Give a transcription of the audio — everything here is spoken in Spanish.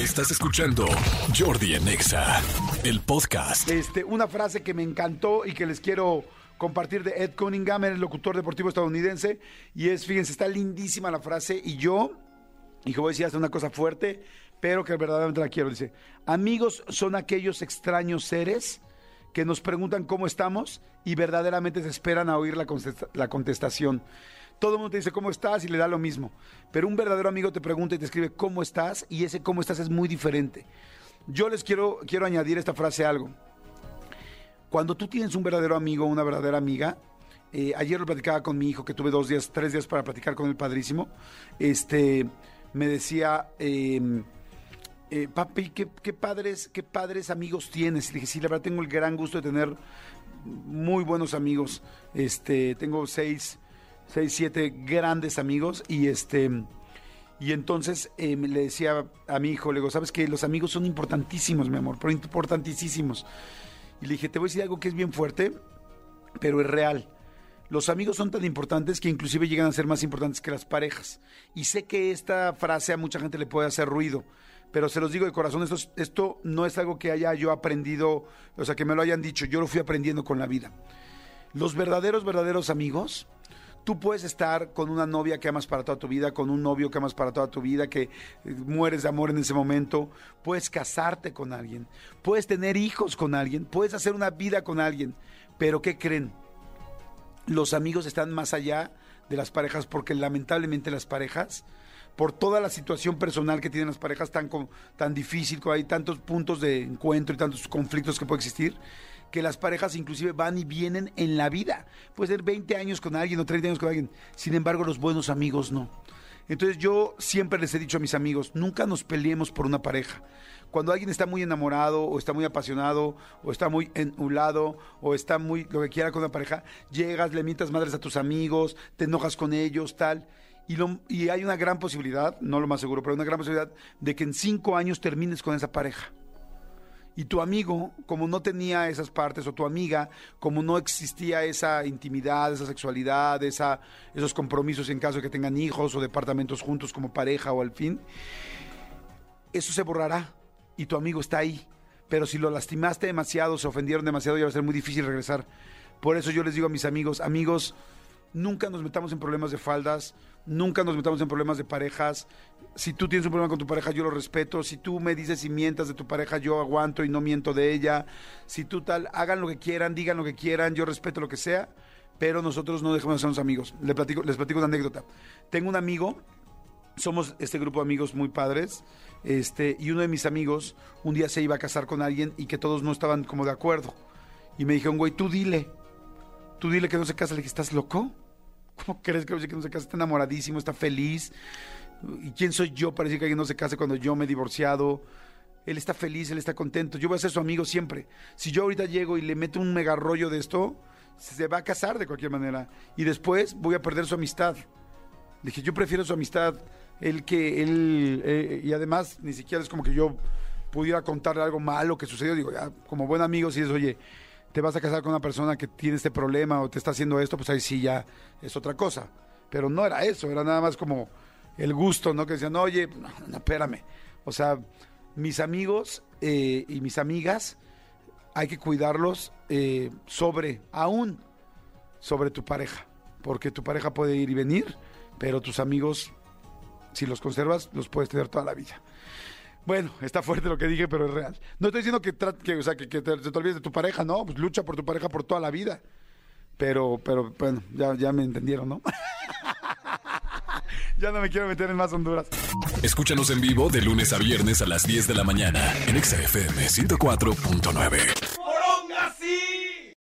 Estás escuchando Jordi Anexa, el podcast. Este, una frase que me encantó y que les quiero compartir de Ed Cunningham, el locutor deportivo estadounidense. Y es, fíjense, está lindísima la frase. Y yo, y voy a decir hasta una cosa fuerte, pero que verdaderamente la quiero. Dice, amigos son aquellos extraños seres que nos preguntan cómo estamos y verdaderamente se esperan a oír la contestación. Todo el mundo te dice cómo estás y le da lo mismo. Pero un verdadero amigo te pregunta y te escribe cómo estás y ese cómo estás es muy diferente. Yo les quiero, quiero añadir esta frase algo. Cuando tú tienes un verdadero amigo o una verdadera amiga, eh, ayer lo platicaba con mi hijo, que tuve dos días, tres días para platicar con el padrísimo, este, me decía, eh, eh, papi, ¿qué, padres, qué padres amigos tienes. Y dije, sí, la verdad tengo el gran gusto de tener muy buenos amigos. Este, tengo seis, seis, siete grandes amigos y este y entonces eh, le decía a mi hijo, le digo, sabes que los amigos son importantísimos, mi amor, pero importantísimos. Y le dije, te voy a decir algo que es bien fuerte, pero es real. Los amigos son tan importantes que inclusive llegan a ser más importantes que las parejas. Y sé que esta frase a mucha gente le puede hacer ruido, pero se los digo de corazón, esto, es- esto no es algo que haya yo aprendido, o sea, que me lo hayan dicho, yo lo fui aprendiendo con la vida. Los verdaderos, verdaderos amigos, tú puedes estar con una novia que amas para toda tu vida, con un novio que amas para toda tu vida, que eh, mueres de amor en ese momento, puedes casarte con alguien, puedes tener hijos con alguien, puedes hacer una vida con alguien, pero ¿qué creen? Los amigos están más allá de las parejas porque lamentablemente las parejas por toda la situación personal que tienen las parejas tan, tan difícil, hay tantos puntos de encuentro y tantos conflictos que puede existir, que las parejas inclusive van y vienen en la vida. Puede ser 20 años con alguien o 30 años con alguien. Sin embargo, los buenos amigos no. Entonces yo siempre les he dicho a mis amigos, nunca nos peleemos por una pareja. Cuando alguien está muy enamorado o está muy apasionado o está muy enulado o está muy lo que quiera con una pareja, llegas, le mientas madres a tus amigos, te enojas con ellos, tal. Y, lo- y hay una gran posibilidad, no lo más seguro, pero una gran posibilidad de que en cinco años termines con esa pareja. Y tu amigo, como no tenía esas partes, o tu amiga, como no existía esa intimidad, esa sexualidad, esa, esos compromisos en caso de que tengan hijos o departamentos juntos como pareja o al fin, eso se borrará y tu amigo está ahí. Pero si lo lastimaste demasiado, se ofendieron demasiado, ya va a ser muy difícil regresar. Por eso yo les digo a mis amigos, amigos, nunca nos metamos en problemas de faldas, nunca nos metamos en problemas de parejas. Si tú tienes un problema con tu pareja, yo lo respeto. Si tú me dices y mientas de tu pareja, yo aguanto y no miento de ella. Si tú tal, hagan lo que quieran, digan lo que quieran, yo respeto lo que sea, pero nosotros no dejemos de sernos amigos. Les platico, les platico una anécdota. Tengo un amigo somos este grupo de amigos muy padres. Este, y uno de mis amigos un día se iba a casar con alguien y que todos no estaban como de acuerdo. Y me dijeron, güey, tú dile. Tú dile que no se casa. Le dije, ¿estás loco? ¿Cómo crees que no se casa? Está enamoradísimo, está feliz. ¿Y quién soy yo para decir que alguien no se case cuando yo me he divorciado? Él está feliz, él está contento. Yo voy a ser su amigo siempre. Si yo ahorita llego y le meto un mega rollo de esto, se va a casar de cualquier manera. Y después voy a perder su amistad. Dije, yo prefiero su amistad, él que él, eh, y además ni siquiera es como que yo pudiera contarle algo malo que sucedió. Digo, como buen amigo, si es, oye, te vas a casar con una persona que tiene este problema o te está haciendo esto, pues ahí sí ya es otra cosa. Pero no era eso, era nada más como el gusto, ¿no? Que decían, oye, no, espérame. O sea, mis amigos eh, y mis amigas, hay que cuidarlos eh, sobre, aún sobre tu pareja, porque tu pareja puede ir y venir, pero tus amigos, si los conservas, los puedes tener toda la vida. Bueno, está fuerte lo que dije, pero es real. No estoy diciendo que, que, o sea, que, te olvides de tu pareja, no, pues lucha por tu pareja por toda la vida. Pero, pero, bueno, ya, ya me entendieron, ¿no? ya no me quiero meter en más Honduras. Escúchanos en vivo de lunes a viernes a las 10 de la mañana en Exa FM 104.9.